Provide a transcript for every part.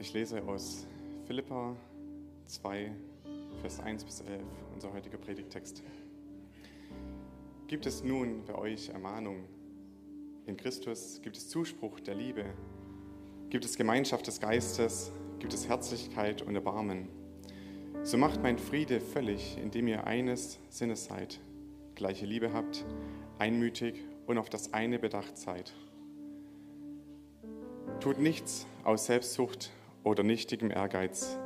Ich lese aus Philippa 2, Vers 1 bis 11, unser heutiger Predigtext. Gibt es nun bei euch Ermahnung? In Christus gibt es Zuspruch der Liebe, gibt es Gemeinschaft des Geistes, gibt es Herzlichkeit und Erbarmen. So macht mein Friede völlig, indem ihr eines Sinnes seid, gleiche Liebe habt, einmütig und auf das eine bedacht seid. Tut nichts aus Selbstsucht oder nichtigem Ehrgeiz,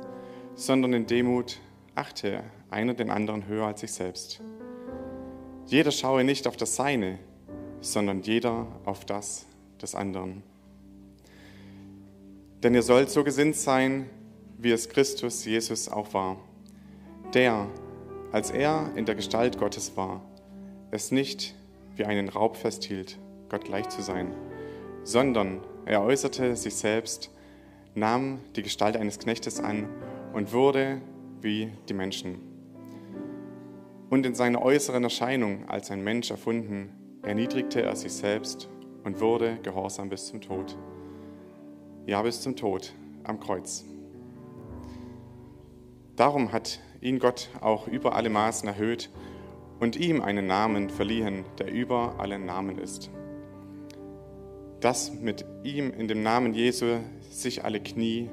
sondern in Demut achte einer den anderen höher als sich selbst. Jeder schaue nicht auf das Seine, sondern jeder auf das des anderen. Denn ihr sollt so gesinnt sein, wie es Christus Jesus auch war, der, als er in der Gestalt Gottes war, es nicht wie einen Raub festhielt, Gott gleich zu sein, sondern er äußerte sich selbst, nahm die Gestalt eines Knechtes an und wurde wie die Menschen. Und in seiner äußeren Erscheinung als ein Mensch erfunden, erniedrigte er sich selbst und wurde gehorsam bis zum Tod. Ja, bis zum Tod am Kreuz. Darum hat ihn Gott auch über alle Maßen erhöht und ihm einen Namen verliehen, der über allen Namen ist dass mit ihm in dem Namen Jesu sich alle Knie,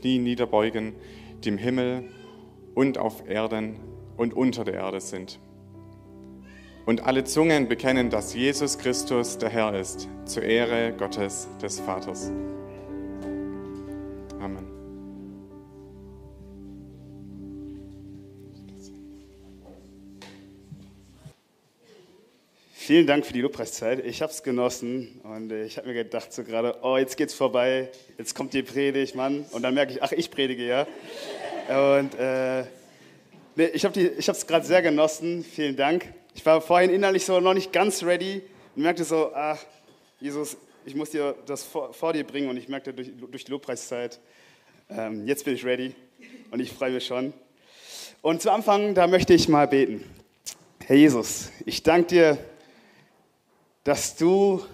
Knie niederbeugen, die im Himmel und auf Erden und unter der Erde sind. Und alle Zungen bekennen, dass Jesus Christus der Herr ist, zur Ehre Gottes des Vaters. Vielen Dank für die Lobpreiszeit. Ich habe es genossen und ich habe mir gedacht so gerade, oh, jetzt geht's vorbei, jetzt kommt die Predigt, Mann. Und dann merke ich, ach, ich predige ja. Und äh, nee, ich habe es gerade sehr genossen. Vielen Dank. Ich war vorhin innerlich so noch nicht ganz ready und merkte so, ach, Jesus, ich muss dir das vor, vor dir bringen. Und ich merkte durch, durch die Lobpreiszeit, ähm, jetzt bin ich ready und ich freue mich schon. Und zu Anfang, da möchte ich mal beten. Herr Jesus, ich danke dir dass du,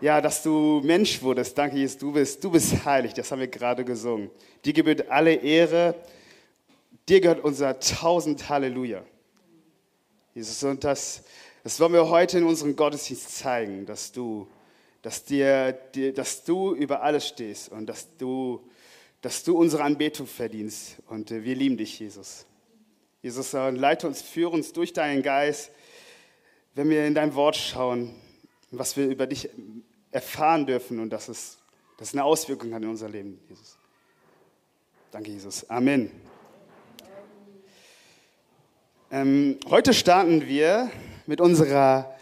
ja, dass du Mensch wurdest. Danke, Jesus, du bist, du bist heilig. Das haben wir gerade gesungen. Dir gebührt alle Ehre. Dir gehört unser tausend Halleluja. Jesus, und das, das wollen wir heute in unserem Gottesdienst zeigen, dass du, dass dir, dir, dass du über alles stehst und dass du, dass du unsere Anbetung verdienst. Und äh, wir lieben dich, Jesus. Jesus, leite uns, führe uns durch deinen Geist wenn wir in dein Wort schauen, was wir über dich erfahren dürfen und dass es, dass es eine Auswirkung hat in unser Leben, Jesus. Danke, Jesus. Amen. Ähm, heute starten wir mit unserer,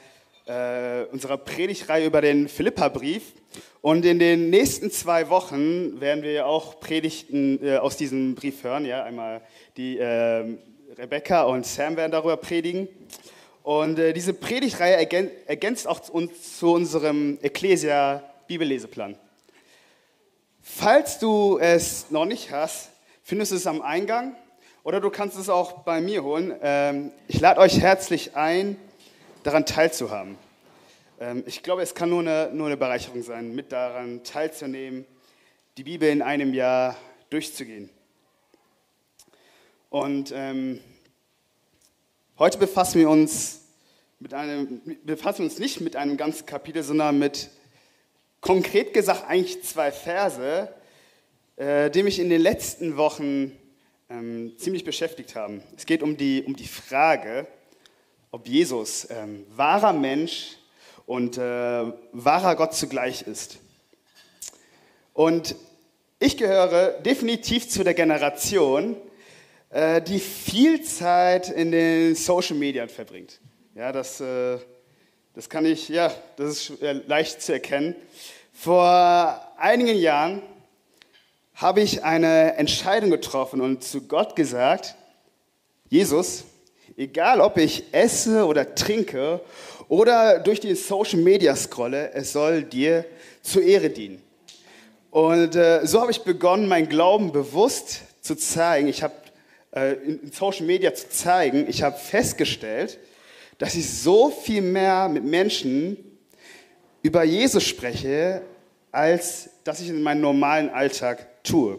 äh, unserer Predigtreihe über den Philippa-Brief. Und in den nächsten zwei Wochen werden wir auch Predigten äh, aus diesem Brief hören. Ja, einmal die äh, Rebecca und Sam werden darüber predigen. Und äh, diese Predigtreihe ergänzt auch uns zu unserem Ecclesia Bibelleseplan. Falls du es noch nicht hast, findest du es am Eingang oder du kannst es auch bei mir holen. Ähm, ich lade euch herzlich ein, daran teilzuhaben. Ähm, ich glaube, es kann nur eine, nur eine Bereicherung sein, mit daran teilzunehmen, die Bibel in einem Jahr durchzugehen. Und ähm, Heute befassen wir uns, mit einem, befassen uns nicht mit einem ganzen Kapitel, sondern mit konkret gesagt eigentlich zwei Verse, äh, die mich in den letzten Wochen ähm, ziemlich beschäftigt haben. Es geht um die, um die Frage, ob Jesus ähm, wahrer Mensch und äh, wahrer Gott zugleich ist. Und ich gehöre definitiv zu der Generation, äh, die viel Zeit in den Social Media verbringt. Ja, das, äh, das kann ich, ja, das ist äh, leicht zu erkennen. Vor einigen Jahren habe ich eine Entscheidung getroffen und zu Gott gesagt, Jesus, egal ob ich esse oder trinke oder durch die Social Media scrolle, es soll dir zur Ehre dienen. Und äh, so habe ich begonnen, mein Glauben bewusst zu zeigen. Ich habe in Social Media zu zeigen, ich habe festgestellt, dass ich so viel mehr mit Menschen über Jesus spreche, als dass ich in meinem normalen Alltag tue.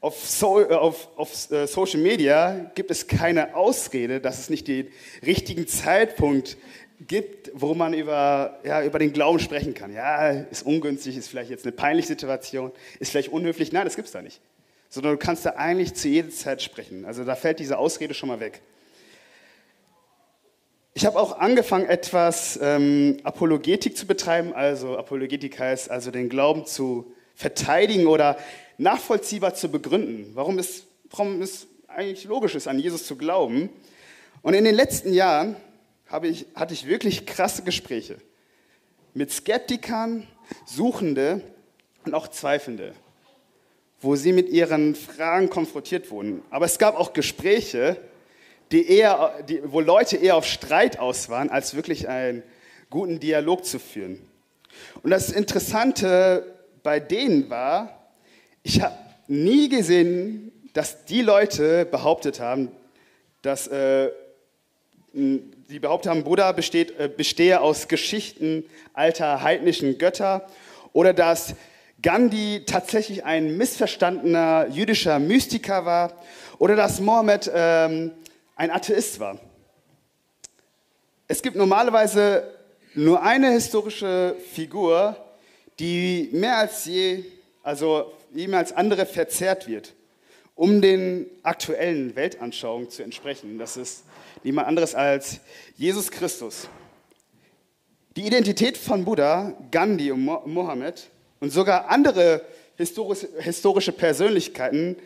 Auf, so, äh, auf, auf äh, Social Media gibt es keine Ausrede, dass es nicht den richtigen Zeitpunkt gibt, wo man über, ja, über den Glauben sprechen kann. Ja, ist ungünstig, ist vielleicht jetzt eine peinliche Situation, ist vielleicht unhöflich. Nein, das gibt es da nicht. Sondern du kannst da eigentlich zu jeder Zeit sprechen. Also da fällt diese Ausrede schon mal weg. Ich habe auch angefangen, etwas ähm, Apologetik zu betreiben. Also Apologetik heißt also den Glauben zu verteidigen oder nachvollziehbar zu begründen. Warum es, warum es eigentlich logisch ist, an Jesus zu glauben. Und in den letzten Jahren ich, hatte ich wirklich krasse Gespräche mit Skeptikern, Suchende und auch Zweifelnde, wo sie mit ihren Fragen konfrontiert wurden. Aber es gab auch Gespräche, die eher, die, wo Leute eher auf Streit aus waren, als wirklich einen guten Dialog zu führen. Und das Interessante bei denen war, ich habe nie gesehen, dass die Leute behauptet haben, dass äh, sie behauptet haben, Buddha besteht, äh, bestehe aus Geschichten alter heidnischen Götter oder dass Gandhi tatsächlich ein missverstandener jüdischer Mystiker war oder dass Mohammed ähm, ein Atheist war. Es gibt normalerweise nur eine historische Figur, die mehr als je, also mehr als andere verzerrt wird, um den aktuellen Weltanschauungen zu entsprechen. Das ist niemand anderes als Jesus Christus. Die Identität von Buddha, Gandhi und Mohammed und sogar andere historische Persönlichkeiten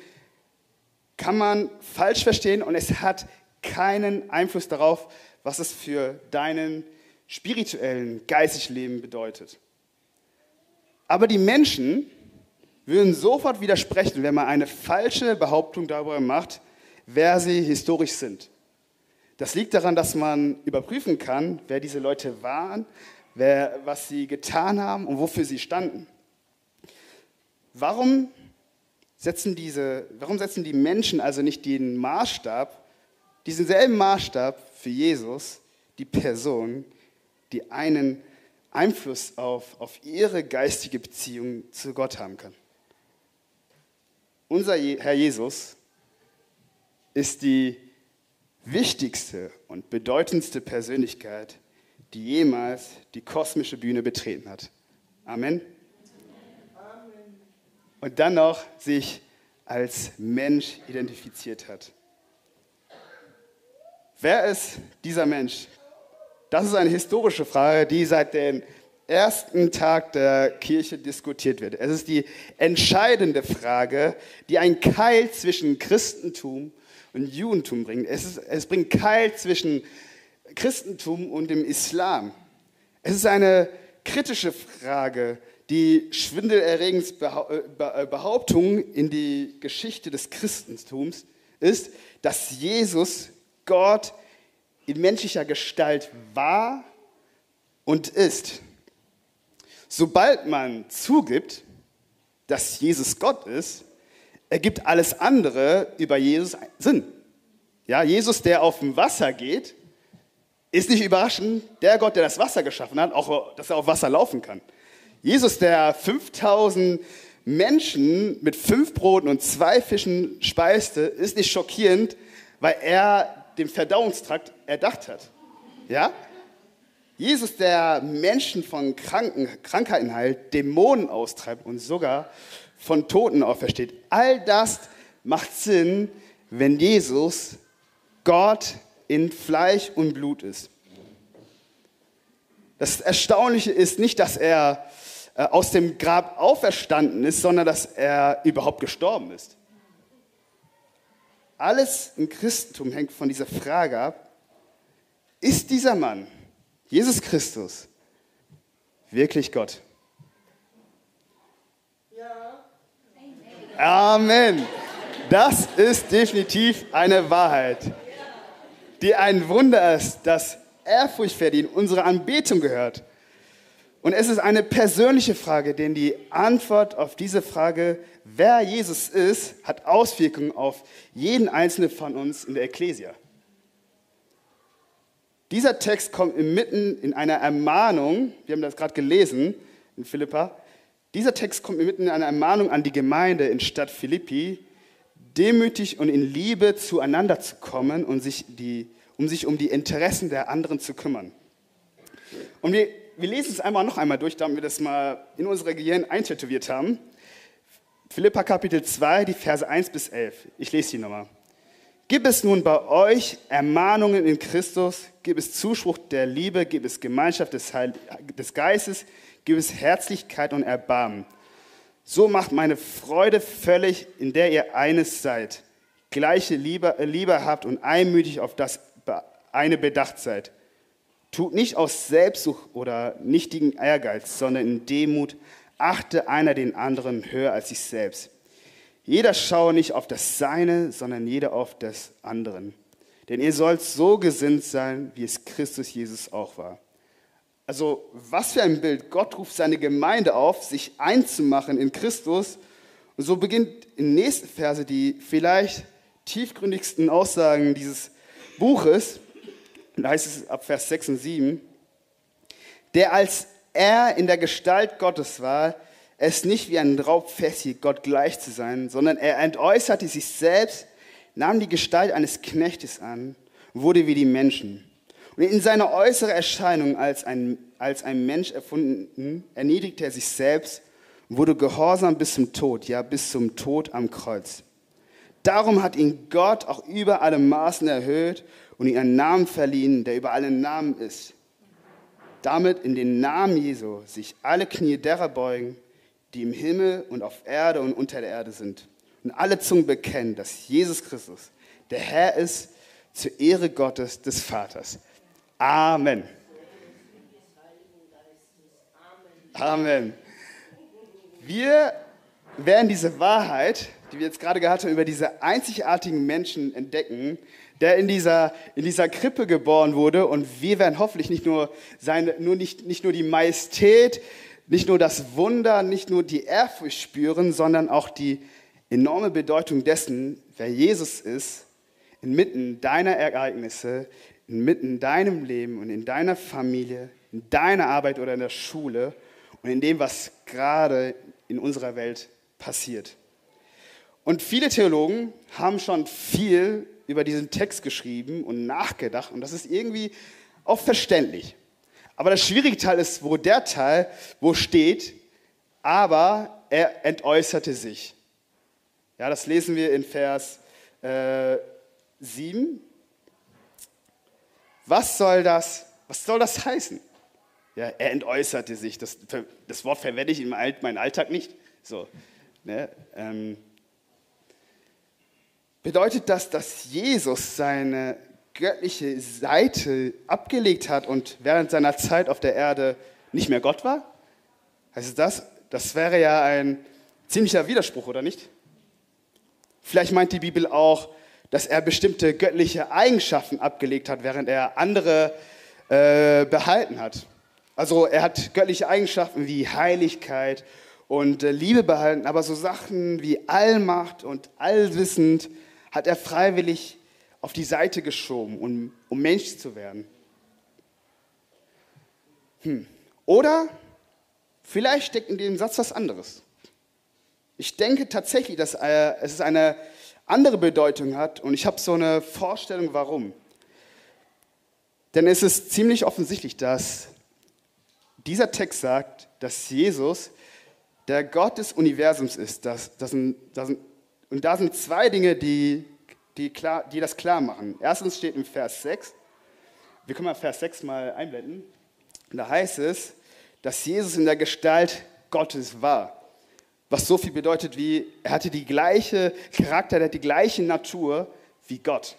kann man falsch verstehen und es hat keinen Einfluss darauf, was es für deinen spirituellen, geistigen Leben bedeutet. Aber die Menschen würden sofort widersprechen, wenn man eine falsche Behauptung darüber macht, wer sie historisch sind. Das liegt daran, dass man überprüfen kann, wer diese Leute waren, wer, was sie getan haben und wofür sie standen. Warum setzen, diese, warum setzen die Menschen also nicht den Maßstab diesen selben Maßstab für Jesus, die Person, die einen Einfluss auf, auf ihre geistige Beziehung zu Gott haben kann. Unser Herr Jesus ist die wichtigste und bedeutendste Persönlichkeit, die jemals die kosmische Bühne betreten hat. Amen. Und dann noch sich als Mensch identifiziert hat. Wer ist dieser Mensch? Das ist eine historische Frage, die seit dem ersten Tag der Kirche diskutiert wird. Es ist die entscheidende Frage, die einen Keil zwischen Christentum und Judentum bringt. Es, ist, es bringt Keil zwischen Christentum und dem Islam. Es ist eine kritische Frage, die schwindelerregend äh, Behauptung in die Geschichte des Christentums ist, dass Jesus Gott in menschlicher Gestalt war und ist. Sobald man zugibt, dass Jesus Gott ist, ergibt alles andere über Jesus Sinn. Ja, Jesus, der auf dem Wasser geht, ist nicht überraschend, der Gott, der das Wasser geschaffen hat, auch dass er auf Wasser laufen kann. Jesus, der 5000 Menschen mit fünf Broten und zwei Fischen speiste, ist nicht schockierend, weil er dem Verdauungstrakt erdacht hat. Ja? Jesus, der Menschen von Kranken, Krankheiten heilt, Dämonen austreibt und sogar von Toten aufersteht. All das macht Sinn, wenn Jesus Gott in Fleisch und Blut ist. Das Erstaunliche ist nicht, dass er aus dem Grab auferstanden ist, sondern dass er überhaupt gestorben ist. Alles im Christentum hängt von dieser Frage ab, ist dieser Mann, Jesus Christus, wirklich Gott? Ja. Amen. Das ist definitiv eine Wahrheit, die ein Wunder ist, das Ehrfurcht verdient, unsere Anbetung gehört. Und es ist eine persönliche Frage, denn die Antwort auf diese Frage, wer Jesus ist, hat Auswirkungen auf jeden einzelnen von uns in der Ekklesia. Dieser Text kommt inmitten in einer Ermahnung, wir haben das gerade gelesen in Philippa, Dieser Text kommt mir mitten in einer Ermahnung an die Gemeinde in Stadt Philippi, demütig und in Liebe zueinander zu kommen und sich die, um sich um die Interessen der anderen zu kümmern. Und wir, wir lesen es einmal noch einmal durch, damit wir das mal in unsere Gehirn eintätowiert haben. Philippa Kapitel 2, die Verse 1 bis 11. Ich lese sie nochmal. Gib es nun bei euch Ermahnungen in Christus, gib es Zuspruch der Liebe, gib es Gemeinschaft des, Heil des Geistes, gib es Herzlichkeit und Erbarmen. So macht meine Freude völlig, in der ihr eines seid, gleiche Liebe, Liebe habt und einmütig auf das eine bedacht seid. Tut nicht aus Selbstsucht oder nichtigen Ehrgeiz, sondern in Demut achte einer den anderen höher als sich selbst. Jeder schaue nicht auf das Seine, sondern jeder auf das anderen. Denn ihr sollt so gesinnt sein, wie es Christus Jesus auch war. Also was für ein Bild. Gott ruft seine Gemeinde auf, sich einzumachen in Christus. Und so beginnt in der nächsten Verse die vielleicht tiefgründigsten Aussagen dieses Buches. Und da heißt es ab Vers 6 und 7, der als er in der Gestalt Gottes war, es nicht wie ein Raub festhielt, Gott gleich zu sein, sondern er entäußerte sich selbst, nahm die Gestalt eines Knechtes an, wurde wie die Menschen. Und in seiner äußeren Erscheinung als ein, als ein Mensch erfunden, erniedrigte er sich selbst, wurde gehorsam bis zum Tod, ja bis zum Tod am Kreuz. Darum hat ihn Gott auch über alle Maßen erhöht und ihm einen Namen verliehen, der über alle Namen ist. Damit in den Namen Jesu sich alle Knie derer beugen, die im Himmel und auf Erde und unter der Erde sind. Und alle Zungen bekennen, dass Jesus Christus der Herr ist, zur Ehre Gottes des Vaters. Amen. Amen. Wir werden diese Wahrheit, die wir jetzt gerade gehabt haben, über diese einzigartigen Menschen entdecken, der in dieser, in dieser Krippe geboren wurde. Und wir werden hoffentlich nicht nur, seine, nur, nicht, nicht nur die Majestät, nicht nur das Wunder, nicht nur die Ehrfurcht spüren, sondern auch die enorme Bedeutung dessen, wer Jesus ist, inmitten deiner Ereignisse, inmitten deinem Leben und in deiner Familie, in deiner Arbeit oder in der Schule und in dem, was gerade in unserer Welt passiert. Und viele Theologen haben schon viel über diesen Text geschrieben und nachgedacht und das ist irgendwie auch verständlich. Aber das schwierige Teil ist, wo der Teil, wo steht, aber er entäußerte sich. Ja, das lesen wir in Vers äh, 7. Was soll das, was soll das heißen? Ja, er entäußerte sich. Das, das Wort verwende ich in meinem Alltag nicht. So, ne, ähm, bedeutet das, dass Jesus seine göttliche Seite abgelegt hat und während seiner Zeit auf der Erde nicht mehr Gott war? Heißt das? Das wäre ja ein ziemlicher Widerspruch, oder nicht? Vielleicht meint die Bibel auch, dass er bestimmte göttliche Eigenschaften abgelegt hat, während er andere äh, behalten hat. Also er hat göttliche Eigenschaften wie Heiligkeit und äh, Liebe behalten, aber so Sachen wie Allmacht und Allwissend hat er freiwillig auf die Seite geschoben, um, um Mensch zu werden. Hm. Oder vielleicht steckt in dem Satz was anderes. Ich denke tatsächlich, dass äh, es eine andere Bedeutung hat und ich habe so eine Vorstellung, warum. Denn es ist ziemlich offensichtlich, dass dieser Text sagt, dass Jesus der Gott des Universums ist. Das, das sind, das sind, und da sind zwei Dinge, die die, klar, die das klar machen. Erstens steht im Vers 6, wir können mal Vers 6 mal einblenden, da heißt es, dass Jesus in der Gestalt Gottes war. Was so viel bedeutet wie, er hatte die gleiche Charakter, er hat die gleiche Natur wie Gott.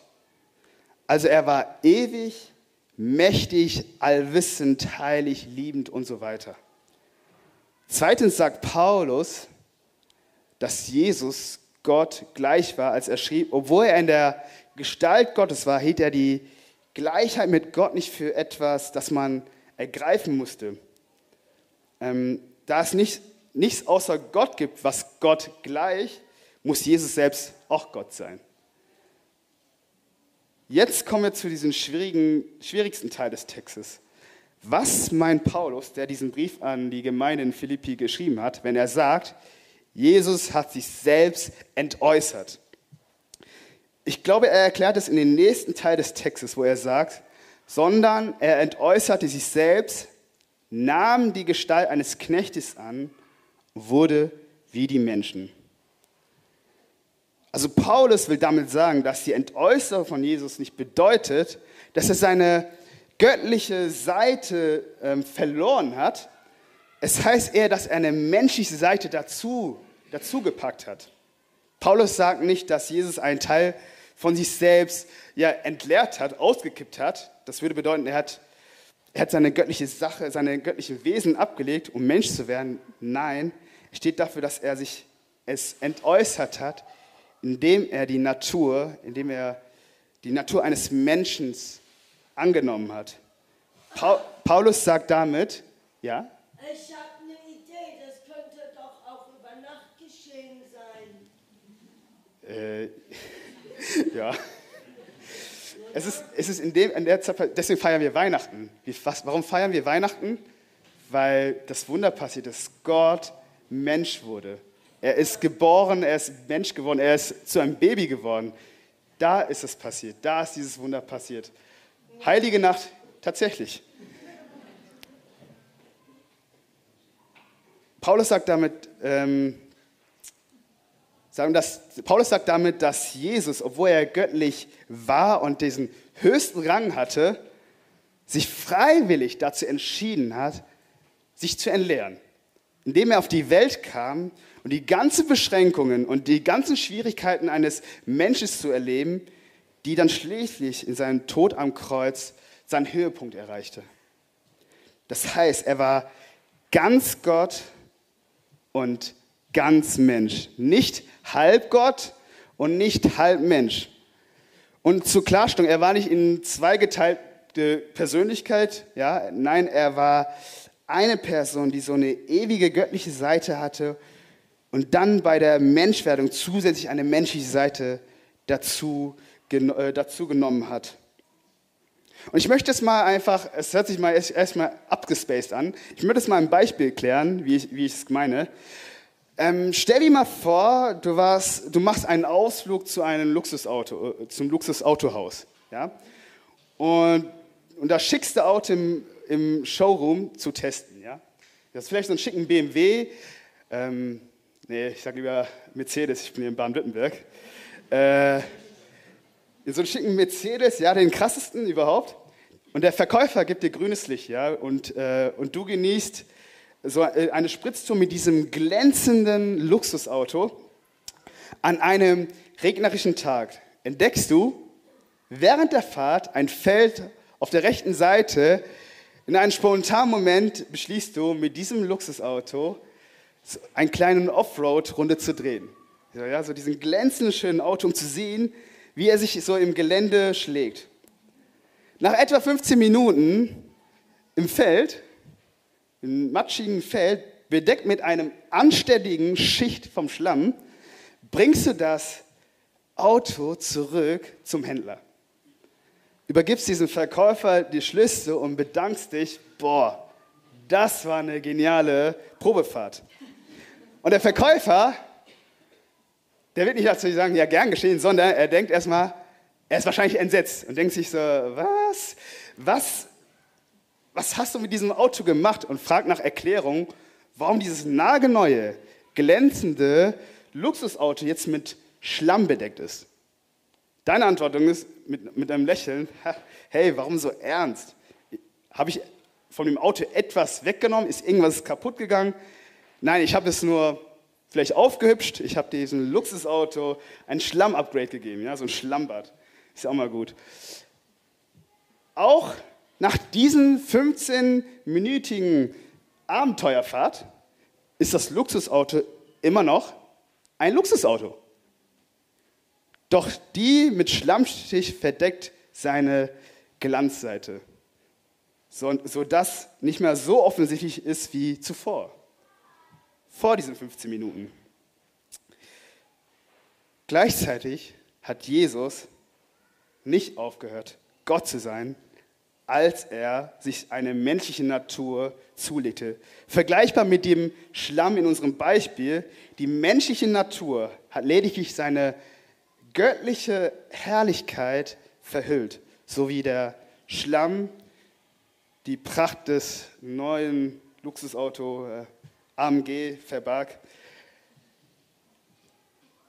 Also er war ewig, mächtig, allwissend, heilig, liebend und so weiter. Zweitens sagt Paulus, dass Jesus Gott gleich war, als er schrieb, obwohl er in der Gestalt Gottes war, hielt er die Gleichheit mit Gott nicht für etwas, das man ergreifen musste. Ähm, da es nicht, nichts außer Gott gibt, was Gott gleich, muss Jesus selbst auch Gott sein. Jetzt kommen wir zu diesem schwierigen, schwierigsten Teil des Textes. was meint Paulus, der diesen Brief an die Gemeinde in Philippi geschrieben hat, wenn er sagt, Jesus hat sich selbst entäußert? Ich glaube, er erklärt es in den nächsten Teil des Textes, wo er sagt, sondern er entäußerte sich selbst, nahm die Gestalt eines Knechtes an, wurde wie die Menschen. Also Paulus will damit sagen, dass die Entäußerung von Jesus nicht bedeutet, dass er seine göttliche Seite ähm, verloren hat. Es heißt eher, dass er eine menschliche Seite dazu, dazu gepackt hat. Paulus sagt nicht, dass Jesus einen Teil von sich selbst ja, entleert hat, ausgekippt hat. Das würde bedeuten, er hat, er hat seine göttliche Sache, seine göttlichen Wesen abgelegt, um Mensch zu werden. Nein, steht dafür, dass er sich es entäußert hat, indem er die Natur, indem er die Natur eines Menschen angenommen hat. Pa Paulus sagt damit, ja? Ich habe eine Idee, das könnte doch auch über Nacht geschehen sein. Äh, ja. Es ist, es ist in, dem, in der Zeit, deswegen feiern wir Weihnachten. Wie, was, warum feiern wir Weihnachten? Weil das Wunder passiert ist, Gott Mensch wurde. Er ist geboren, er ist Mensch geworden, er ist zu einem Baby geworden. Da ist es passiert, da ist dieses Wunder passiert. Heilige Nacht, tatsächlich. Paulus sagt damit, ähm, sagen das, Paulus sagt damit, dass Jesus, obwohl er göttlich war und diesen höchsten Rang hatte, sich freiwillig dazu entschieden hat, sich zu entleeren indem er auf die Welt kam und die ganzen Beschränkungen und die ganzen Schwierigkeiten eines Menschen zu erleben, die dann schließlich in seinem Tod am Kreuz seinen Höhepunkt erreichte. Das heißt, er war ganz Gott und ganz Mensch. Nicht halb Gott und nicht halb Mensch. Und zur Klarstellung, er war nicht in zweigeteilte Persönlichkeit, ja, nein, er war eine Person, die so eine ewige göttliche Seite hatte und dann bei der Menschwerdung zusätzlich eine menschliche Seite dazu, äh, dazu genommen hat. Und ich möchte es mal einfach, es hört sich mal erstmal abgespaced an, ich möchte es mal ein Beispiel klären, wie ich, wie ich es meine. Ähm, stell dir mal vor, du, warst, du machst einen Ausflug zu einem Luxusauto, äh, zum Luxusautohaus. Ja? Und, und da schickst du Auto im, im Showroom zu testen. Ja? Das ist vielleicht so ein schicken BMW. Ähm, nee, ich sage lieber Mercedes, ich bin hier in Baden-Württemberg. Äh, so einen schicken Mercedes, ja, den krassesten überhaupt. Und der Verkäufer gibt dir grünes Licht, ja, und, äh, und du genießt so eine Spritztour mit diesem glänzenden Luxusauto. An einem regnerischen Tag entdeckst du während der Fahrt ein Feld auf der rechten Seite, in einem spontanen Moment beschließt du, mit diesem Luxusauto einen kleinen Offroad-Runde zu drehen. So, ja, so diesen glänzenden, schönen Auto, um zu sehen, wie er sich so im Gelände schlägt. Nach etwa 15 Minuten im Feld, im matschigen Feld, bedeckt mit einem anständigen Schicht vom Schlamm, bringst du das Auto zurück zum Händler übergibst diesem Verkäufer die Schlüssel und bedankst dich, boah, das war eine geniale Probefahrt. Und der Verkäufer, der wird nicht dazu sagen, ja, gern geschehen, sondern er denkt erstmal, er ist wahrscheinlich entsetzt und denkt sich so, was, was, was hast du mit diesem Auto gemacht? Und fragt nach Erklärung, warum dieses nagelneue, glänzende Luxusauto jetzt mit Schlamm bedeckt ist. Deine Antwort ist mit, mit einem Lächeln, hey, warum so ernst? Habe ich von dem Auto etwas weggenommen? Ist irgendwas kaputt gegangen? Nein, ich habe es nur vielleicht aufgehübscht. Ich habe diesem Luxusauto ein Schlamm-Upgrade gegeben, ja, so ein Schlammbad. Ist ja auch mal gut. Auch nach diesen 15-minütigen Abenteuerfahrt ist das Luxusauto immer noch ein Luxusauto. Doch die mit Schlammstich verdeckt seine Glanzseite, sodass nicht mehr so offensichtlich ist wie zuvor, vor diesen 15 Minuten. Gleichzeitig hat Jesus nicht aufgehört, Gott zu sein, als er sich eine menschliche Natur zulegte. Vergleichbar mit dem Schlamm in unserem Beispiel, die menschliche Natur hat lediglich seine göttliche Herrlichkeit verhüllt, so wie der Schlamm die Pracht des neuen Luxusauto äh, AMG verbarg.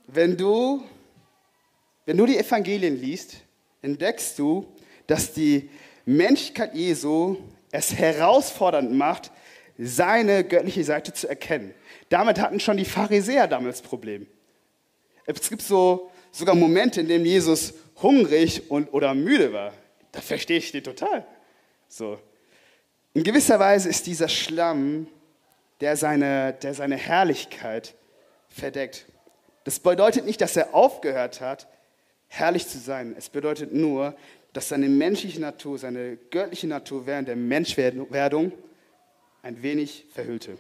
Wenn du, wenn du die Evangelien liest, entdeckst du, dass die Menschlichkeit Jesu es herausfordernd macht, seine göttliche Seite zu erkennen. Damit hatten schon die Pharisäer damals Problem. Es gibt so, sogar Momente, in denen Jesus hungrig und, oder müde war. Da verstehe ich den total. So. In gewisser Weise ist dieser Schlamm, der seine, der seine Herrlichkeit verdeckt. Das bedeutet nicht, dass er aufgehört hat, herrlich zu sein. Es bedeutet nur, dass seine menschliche Natur, seine göttliche Natur während der Menschwerdung ein wenig verhüllte.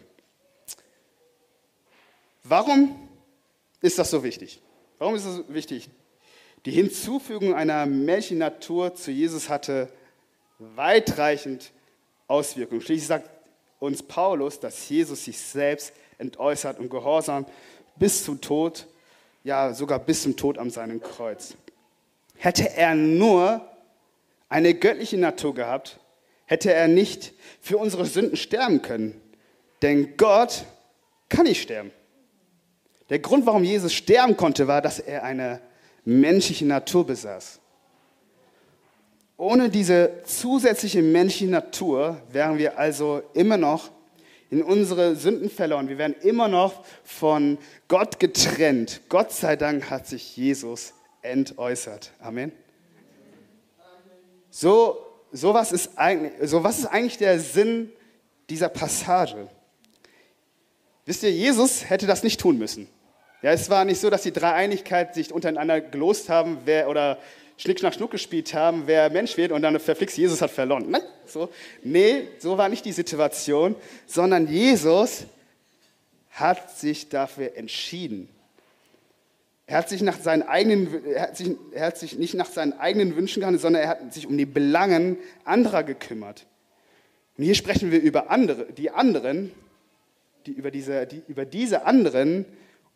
Warum ist das so wichtig? Warum ist es wichtig? Die Hinzufügung einer menschlichen Natur zu Jesus hatte weitreichend Auswirkungen. Schließlich sagt uns Paulus, dass Jesus sich selbst entäußert und gehorsam bis zum Tod, ja sogar bis zum Tod an seinem Kreuz. Hätte er nur eine göttliche Natur gehabt, hätte er nicht für unsere Sünden sterben können. Denn Gott kann nicht sterben. Der Grund, warum Jesus sterben konnte, war, dass er eine menschliche Natur besaß. Ohne diese zusätzliche menschliche Natur wären wir also immer noch in unsere Sünden verloren. Wir wären immer noch von Gott getrennt. Gott sei Dank hat sich Jesus entäußert. Amen. So, was ist eigentlich, so was ist eigentlich der Sinn dieser Passage? Wisst ihr, Jesus hätte das nicht tun müssen. Ja, es war nicht so, dass die Dreieinigkeit sich untereinander gelost haben, wer oder Schnick, Schnack, Schnuck gespielt haben, wer Mensch wird und dann verflixt, Jesus hat verloren. Nein, so, nee, so war nicht die Situation, sondern Jesus hat sich dafür entschieden. Er hat sich, nach seinen eigenen, er hat sich, er hat sich nicht nach seinen eigenen Wünschen gehandelt, sondern er hat sich um die Belangen anderer gekümmert. Und hier sprechen wir über andere, die anderen, die über, diese, die, über diese anderen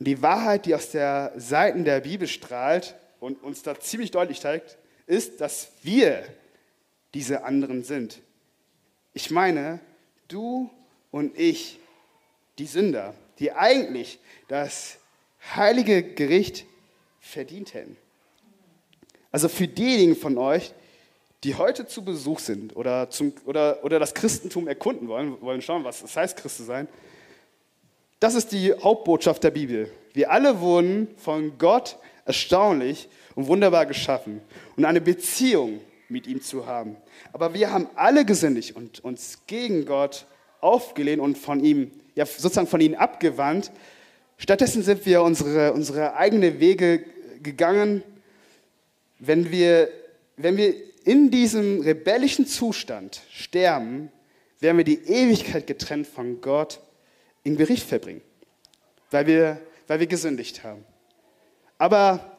und die Wahrheit, die aus der Seiten der Bibel strahlt und uns da ziemlich deutlich zeigt, ist, dass wir diese anderen sind. Ich meine, du und ich, die Sünder, die eigentlich das heilige Gericht verdient hätten. Also für diejenigen von euch, die heute zu Besuch sind oder, zum, oder, oder das Christentum erkunden wollen, wollen schauen, was es heißt, Christ zu sein, das ist die Hauptbotschaft der Bibel. Wir alle wurden von Gott erstaunlich und wunderbar geschaffen und eine Beziehung mit ihm zu haben. Aber wir haben alle gesündigt und uns gegen Gott aufgelehnt und von ihm, ja, sozusagen von ihm abgewandt, Stattdessen sind wir unsere, unsere eigenen Wege gegangen. Wenn wir, wenn wir in diesem rebellischen Zustand sterben, werden wir die Ewigkeit getrennt von Gott in Gericht verbringen, weil wir, weil wir gesündigt haben. Aber,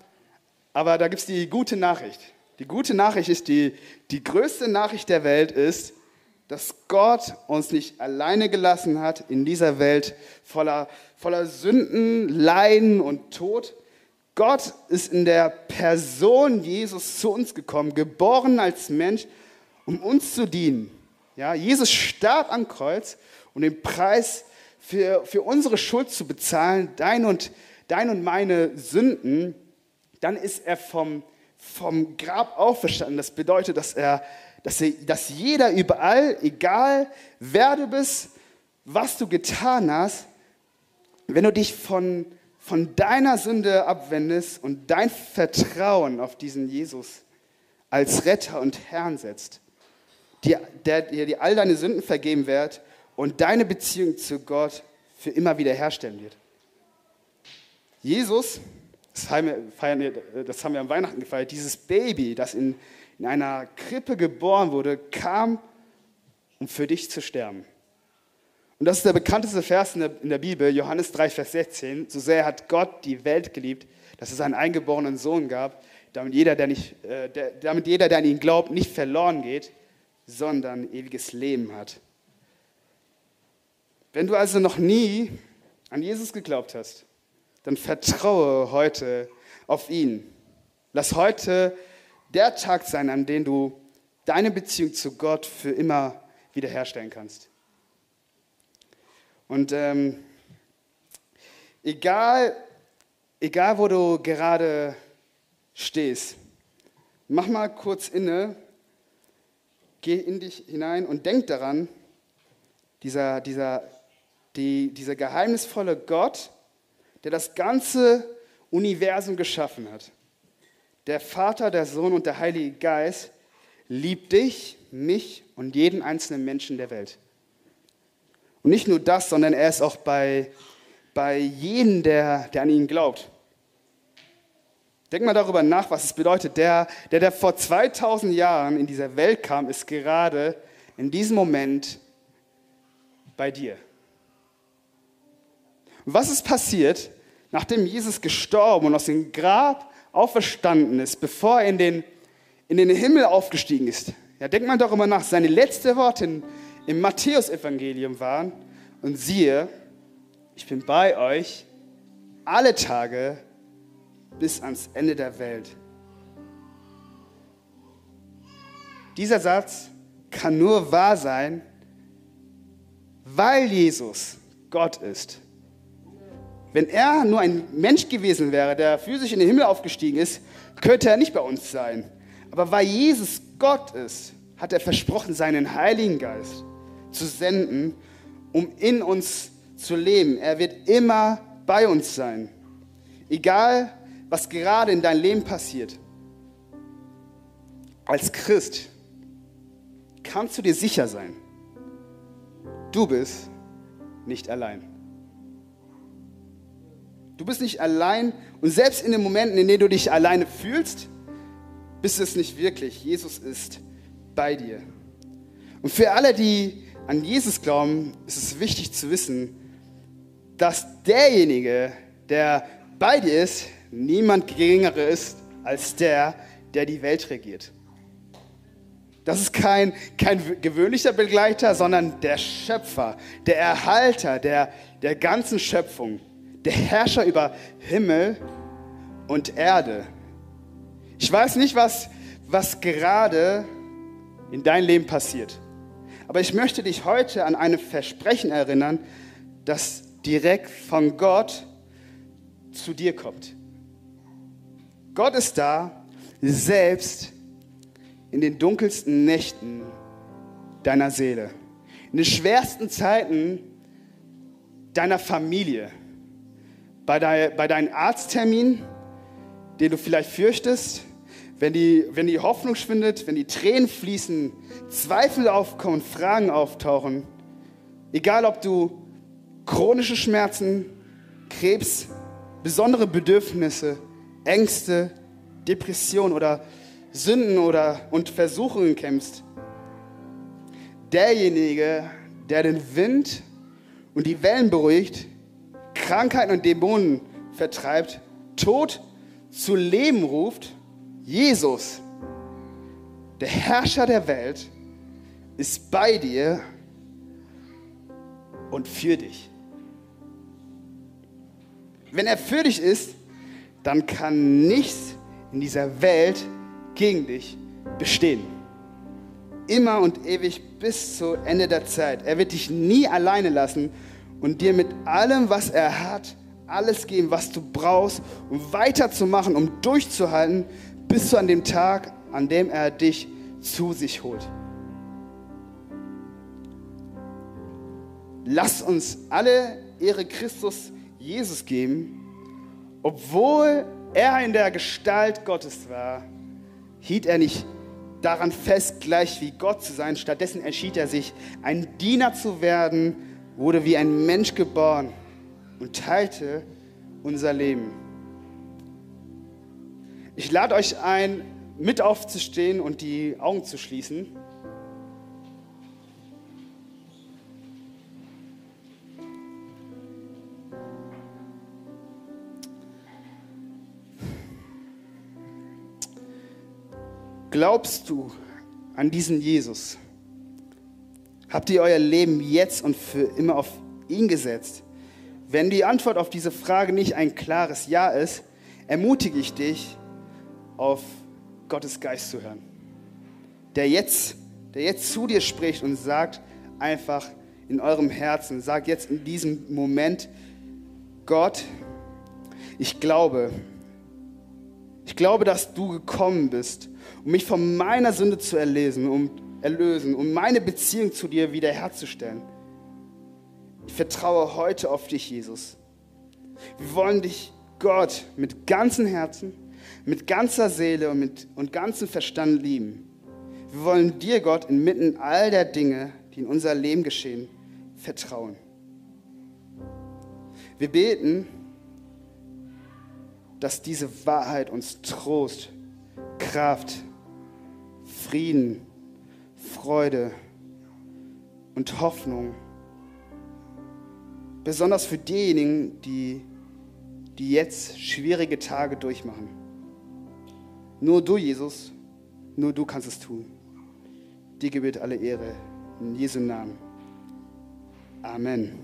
aber da gibt es die gute Nachricht. Die gute Nachricht ist, die, die größte Nachricht der Welt ist, dass Gott uns nicht alleine gelassen hat in dieser Welt voller, voller Sünden, Leiden und Tod. Gott ist in der Person Jesus zu uns gekommen, geboren als Mensch, um uns zu dienen. Ja, Jesus starb am Kreuz, um den Preis für, für unsere Schuld zu bezahlen, dein und, dein und meine Sünden. Dann ist er vom, vom Grab auferstanden. Das bedeutet, dass er dass, dass jeder überall, egal wer du bist, was du getan hast, wenn du dich von, von deiner Sünde abwendest und dein Vertrauen auf diesen Jesus als Retter und Herrn setzt, dir, der dir all deine Sünden vergeben wird und deine Beziehung zu Gott für immer wieder herstellen wird. Jesus, das haben wir, das haben wir am Weihnachten gefeiert, dieses Baby, das in in einer Krippe geboren wurde, kam, um für dich zu sterben. Und das ist der bekannteste Vers in der, in der Bibel, Johannes 3, Vers 16. So sehr hat Gott die Welt geliebt, dass es einen eingeborenen Sohn gab, damit jeder, der, nicht, äh, der, damit jeder, der an ihn glaubt, nicht verloren geht, sondern ewiges Leben hat. Wenn du also noch nie an Jesus geglaubt hast, dann vertraue heute auf ihn. Lass heute der Tag sein, an dem du deine Beziehung zu Gott für immer wiederherstellen kannst. Und ähm, egal, egal, wo du gerade stehst, mach mal kurz inne, geh in dich hinein und denk daran, dieser, dieser, die, dieser geheimnisvolle Gott, der das ganze Universum geschaffen hat, der Vater, der Sohn und der Heilige Geist, liebt dich, mich und jeden einzelnen Menschen der Welt. Und nicht nur das, sondern er ist auch bei, bei jedem, der, der an ihn glaubt. Denk mal darüber nach, was es bedeutet. Der, der, der vor 2000 Jahren in dieser Welt kam, ist gerade in diesem Moment bei dir. Was ist passiert, nachdem Jesus gestorben und aus dem Grab auferstanden ist, bevor er in den, in den Himmel aufgestiegen ist? Ja, denkt mal darüber nach. Seine letzten Worte im Matthäusevangelium waren, und siehe, ich bin bei euch alle Tage bis ans Ende der Welt. Dieser Satz kann nur wahr sein, weil Jesus Gott ist. Wenn er nur ein Mensch gewesen wäre, der physisch in den Himmel aufgestiegen ist, könnte er nicht bei uns sein. Aber weil Jesus Gott ist, hat er versprochen, seinen Heiligen Geist zu senden, um in uns zu leben. Er wird immer bei uns sein. Egal, was gerade in deinem Leben passiert. Als Christ kannst du dir sicher sein, du bist nicht allein. Du bist nicht allein und selbst in den Momenten, in denen du dich alleine fühlst, bist es nicht wirklich. Jesus ist bei dir. Und für alle, die an Jesus glauben, ist es wichtig zu wissen, dass derjenige, der bei dir ist, niemand geringerer ist als der, der die Welt regiert. Das ist kein, kein gewöhnlicher Begleiter, sondern der Schöpfer, der Erhalter der, der ganzen Schöpfung, der Herrscher über Himmel und Erde. Ich weiß nicht, was, was gerade in deinem Leben passiert. Aber ich möchte dich heute an ein Versprechen erinnern, das direkt von Gott zu dir kommt. Gott ist da, selbst in den dunkelsten Nächten deiner Seele, in den schwersten Zeiten deiner Familie, bei, dein, bei deinem Arzttermin, den du vielleicht fürchtest, wenn die, wenn die Hoffnung schwindet, wenn die Tränen fließen, Zweifel aufkommen, Fragen auftauchen, egal ob du chronische Schmerzen, Krebs, besondere Bedürfnisse, Ängste, Depression oder Sünden oder und Versuchungen kämpfst. Derjenige, der den Wind und die Wellen beruhigt, Krankheiten und Dämonen vertreibt, Tod zu Leben ruft, Jesus, der Herrscher der Welt, ist bei dir und für dich. Wenn er für dich ist, dann kann nichts in dieser Welt gegen dich bestehen. Immer und ewig bis zu Ende der Zeit. Er wird dich nie alleine lassen und dir mit allem, was er hat, alles geben, was du brauchst, um weiterzumachen, um durchzuhalten, bis zu an dem Tag, an dem er dich zu sich holt. Lass uns alle Ehre Christus Jesus geben obwohl er in der Gestalt Gottes war, hielt er nicht daran fest, gleich wie Gott zu sein. Stattdessen entschied er sich, ein Diener zu werden, wurde wie ein Mensch geboren und teilte unser Leben. Ich lade euch ein, mit aufzustehen und die Augen zu schließen. Glaubst du an diesen Jesus, Habt ihr euer Leben jetzt und für immer auf ihn gesetzt? Wenn die Antwort auf diese Frage nicht ein klares Ja ist, ermutige ich dich, auf Gottes Geist zu hören. Der jetzt, der jetzt zu dir spricht und sagt einfach in eurem Herzen, sagt jetzt in diesem Moment, Gott, ich glaube, ich glaube, dass du gekommen bist, um mich von meiner Sünde zu erlesen, um erlösen, um meine Beziehung zu dir wiederherzustellen. Ich vertraue heute auf dich, Jesus. Wir wollen dich, Gott, mit ganzem Herzen, mit ganzer Seele und mit und ganzem Verstand lieben. Wir wollen dir, Gott, inmitten all der Dinge, die in unser Leben geschehen, vertrauen. Wir beten, dass diese Wahrheit uns Trost, Kraft, Frieden, Freude und Hoffnung, besonders für diejenigen, die, die jetzt schwierige Tage durchmachen. Nur du, Jesus, nur du kannst es tun. Dir gebührt alle Ehre. In Jesu Namen. Amen.